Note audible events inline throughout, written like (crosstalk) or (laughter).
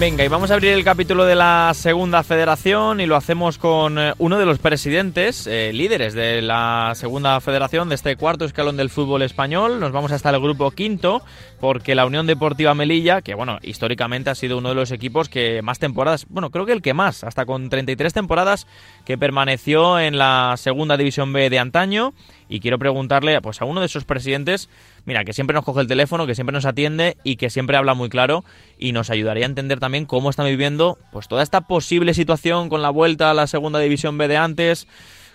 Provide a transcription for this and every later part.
Venga, y vamos a abrir el capítulo de la segunda federación y lo hacemos con eh, uno de los presidentes, eh, líderes de la segunda federación, de este cuarto escalón del fútbol español. Nos vamos hasta el grupo quinto, porque la Unión Deportiva Melilla, que bueno, históricamente ha sido uno de los equipos que más temporadas, bueno, creo que el que más, hasta con 33 temporadas que permaneció en la segunda división B de antaño. Y quiero preguntarle pues, a uno de esos presidentes mira, que siempre nos coge el teléfono, que siempre nos atiende y que siempre habla muy claro y nos ayudaría a entender también cómo están viviendo pues toda esta posible situación con la vuelta a la segunda división B de antes,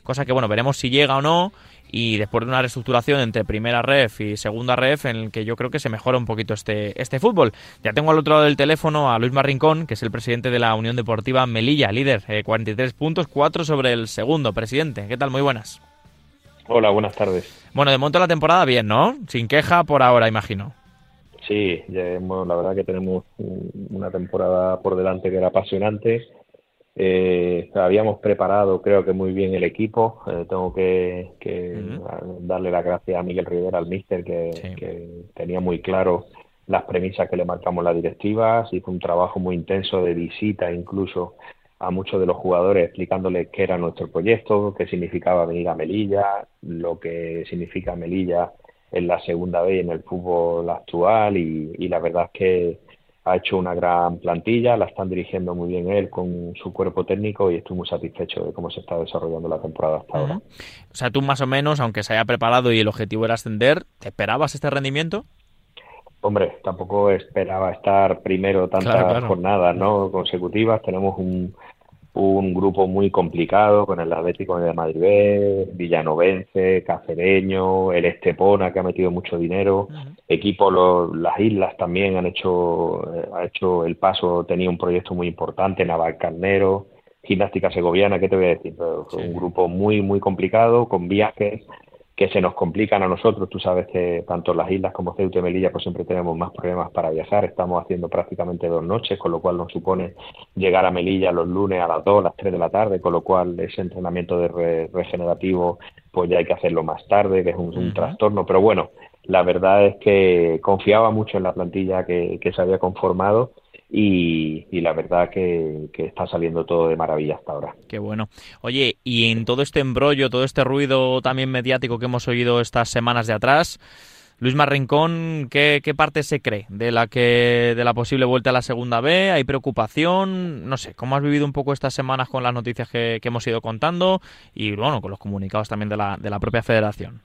cosa que bueno, veremos si llega o no y después de una reestructuración entre primera ref y segunda ref en el que yo creo que se mejora un poquito este, este fútbol. Ya tengo al otro lado del teléfono a Luis Marrincón, que es el presidente de la Unión Deportiva Melilla, líder, 43 eh, puntos, 4 sobre el segundo. Presidente, ¿qué tal? Muy buenas. Hola, buenas tardes. Bueno, de momento la temporada bien, ¿no? Sin queja por ahora, imagino. Sí, la verdad que tenemos una temporada por delante que era apasionante. Eh, habíamos preparado, creo que muy bien el equipo. Eh, tengo que, darle las gracias a Miguel Rivera, al míster, que, tenía muy claro las premisas que le marcamos las directivas. Hizo un trabajo muy intenso de visita, incluso a muchos de los jugadores explicándoles qué era nuestro proyecto, qué significaba venir a Melilla, lo que significa Melilla en la segunda vez en el fútbol actual y, la verdad es que ha hecho una gran plantilla, la están dirigiendo muy bien él con su cuerpo técnico y estoy muy satisfecho de cómo se está desarrollando la temporada hasta ahora. O sea, tú más o menos, aunque se haya preparado y el objetivo era ascender, ¿te esperabas este rendimiento? Hombre, tampoco esperaba estar primero tantas jornadas ¿no? consecutivas. Tenemos un, un grupo muy complicado con el Atlético de Madrid, Villanovense, Cacereño, el Estepona que ha metido mucho dinero, equipos las islas también han hecho eh, ha hecho el paso, tenía un proyecto muy importante, Navalcarnero, Gimnástica Segoviana, ¿qué te voy a decir? Un grupo muy muy complicado con viajes que se nos complican a nosotros. Tú sabes que tanto las islas como Ceuta y Melilla pues siempre tenemos más problemas para viajar. Estamos haciendo prácticamente dos noches, con lo cual nos supone llegar a Melilla los lunes a las 2, a las 3 de la tarde, con lo cual ese entrenamiento de regenerativo pues ya hay que hacerlo más tarde, que es un, trastorno. Pero bueno, la verdad es que confiaba mucho en la plantilla que, que se había conformado y, la verdad que, está saliendo todo de maravilla hasta ahora. Qué bueno. Oye, y en todo este embrollo, todo este ruido también mediático que hemos oído estas semanas de atrás, Luis Marrincón, ¿qué, parte se cree de la que de la posible vuelta a la segunda B? ¿Hay preocupación? No sé, ¿cómo has vivido un poco estas semanas con las noticias que, hemos ido contando y bueno, con los comunicados también de la, de la propia federación?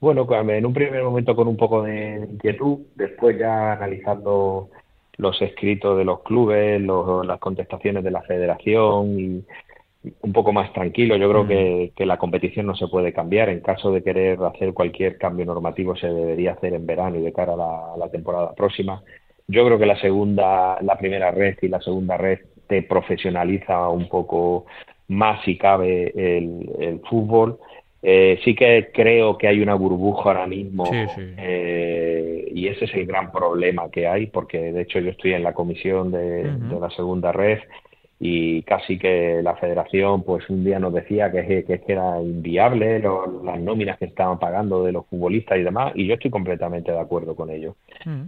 Bueno, en un primer momento con un poco de inquietud, después ya analizando los escritos de los clubes, las contestaciones de la federación y un poco más tranquilo. Yo creo mm. que, la competición no se puede cambiar. En caso de querer hacer cualquier cambio normativo se debería hacer en verano y de cara a la, temporada próxima. Yo creo que la segunda, la primera red y la segunda red te profesionaliza un poco más si cabe el, el fútbol eh, sí que creo que hay una burbuja ahora mismo eh, y ese es el gran problema que hay, porque de hecho yo estoy en la comisión de, la segunda red y casi que la federación pues un día nos decía que, que, era inviable las nóminas que estaban pagando de los futbolistas y demás y yo estoy completamente de acuerdo con ello.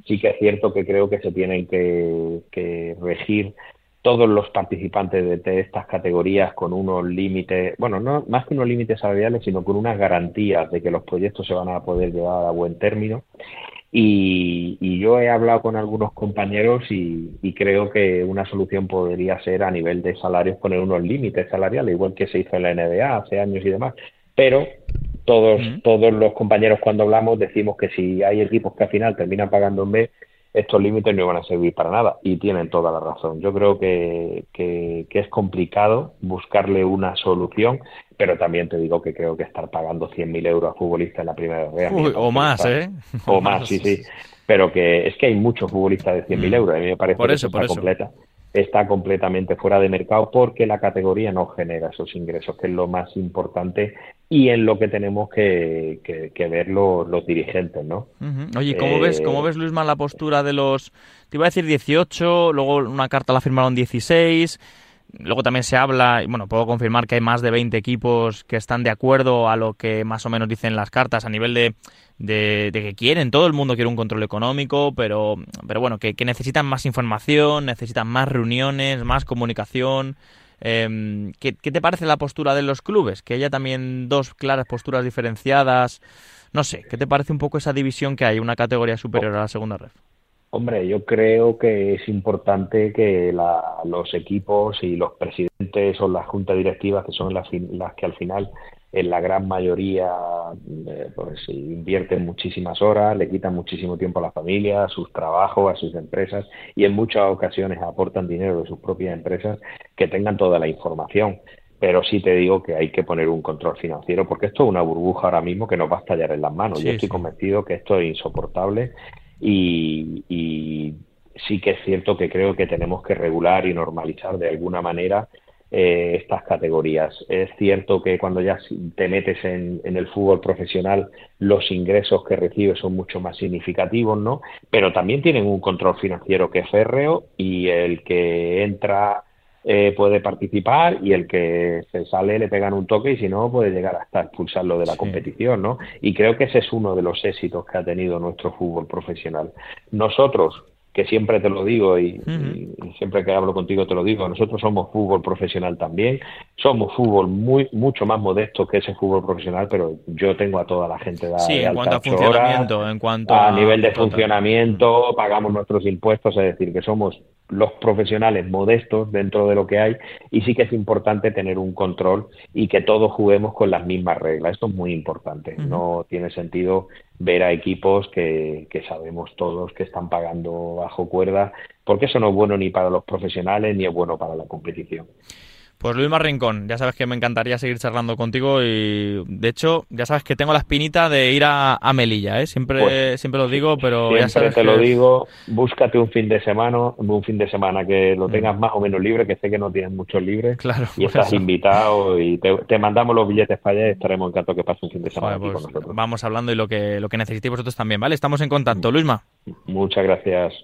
Sí que es cierto que creo que se tienen que, que regir todos los participantes de, estas categorías con unos límites, bueno, no más que unos límites salariales, sino con unas garantías de que los proyectos se van a poder llevar a buen término. Y, yo he hablado con algunos compañeros y, creo que una solución podría ser a nivel de salarios poner unos límites salariales, igual que se hizo en la NBA hace años y demás. Pero todos, todos los compañeros cuando hablamos decimos que si hay equipos que al final terminan pagando en B, estos límites no van a servir para nada y tienen toda la razón. Yo creo que, que, es complicado buscarle una solución, pero también te digo que creo que estar pagando 100.000 euros a futbolistas en la primera Uy, O más, ¿eh? O más, (laughs) sí, sí. Pero que es que hay muchos futbolistas de 100.000 mm. euros, a mí me parece por eso, que está completa está completamente fuera de mercado porque la categoría no genera esos ingresos, que es lo más importante y en lo que tenemos que, que, ver los, dirigentes, ¿no? Oye, ¿cómo ves, cómo eh, ves, Luisma, la postura de los, te iba a decir 18, luego una carta la firmaron 16, Luego también se habla, y bueno, puedo confirmar que hay más de 20 equipos que están de acuerdo a lo que más o menos dicen las cartas a nivel de, de, que quieren, todo el mundo quiere un control económico, pero, pero bueno, que, necesitan más información, necesitan más reuniones, más comunicación. Eh, ¿qué, ¿Qué te parece la postura de los clubes? Que haya también dos claras posturas diferenciadas. No sé, ¿qué te parece un poco esa división que hay, una categoría superior a la segunda red? Hombre, yo creo que es importante que los equipos y los presidentes o las juntas directivas, que son las, que al final en la gran mayoría eh, pues invierten muchísimas horas, le quitan muchísimo tiempo a la familia, a sus trabajos, a sus empresas y en muchas ocasiones aportan dinero de sus propias empresas que tengan toda la información. Pero sí te digo que hay que poner un control financiero porque esto es una burbuja ahora mismo que nos va a estallar en las manos. Yo estoy convencido que esto es insoportable y, sí que es cierto que creo que tenemos que regular y normalizar de alguna manera eh, estas categorías. Es cierto que cuando ya te metes en, el fútbol profesional, los ingresos que recibes son mucho más significativos, ¿no? Pero también tienen un control financiero que es férreo y el que entra eh, puede participar y el que se sale le pegan un toque y si no puede llegar hasta expulsarlo de la competición, ¿no? Y creo que ese es uno de los éxitos que ha tenido nuestro fútbol profesional. Nosotros, que siempre te lo digo y, siempre que hablo contigo te lo digo, nosotros somos fútbol profesional también, somos fútbol muy mucho más modesto que ese fútbol profesional, pero yo tengo a toda la gente de, sí, en cuanto a funcionamiento, en cuanto a, nivel de funcionamiento, pagamos nuestros impuestos, es decir, que somos los profesionales modestos dentro de lo que hay y sí que es importante tener un control y que todos juguemos con las mismas reglas. Esto es muy importante. No tiene sentido ver a equipos que, que sabemos todos que están pagando bajo cuerda porque eso no es bueno ni para los profesionales ni es bueno para la competición. Pues Luis Rincón, ya sabes que me encantaría seguir charlando contigo y de hecho ya sabes que tengo la espinita de ir a, Melilla, ¿eh? siempre pues, siempre lo digo, pero ya sabes te lo digo, búscate un fin de semana, un fin de semana que lo mm. tengas más o menos libre, que sé que no tienes muchos libres claro, y estás invitado y te, mandamos los billetes para allá y estaremos encantados que pase un fin de semana aquí con pues nosotros. Vamos hablando y lo que lo que necesitéis vosotros también, ¿vale? Estamos en contacto, Luisma. Muchas gracias.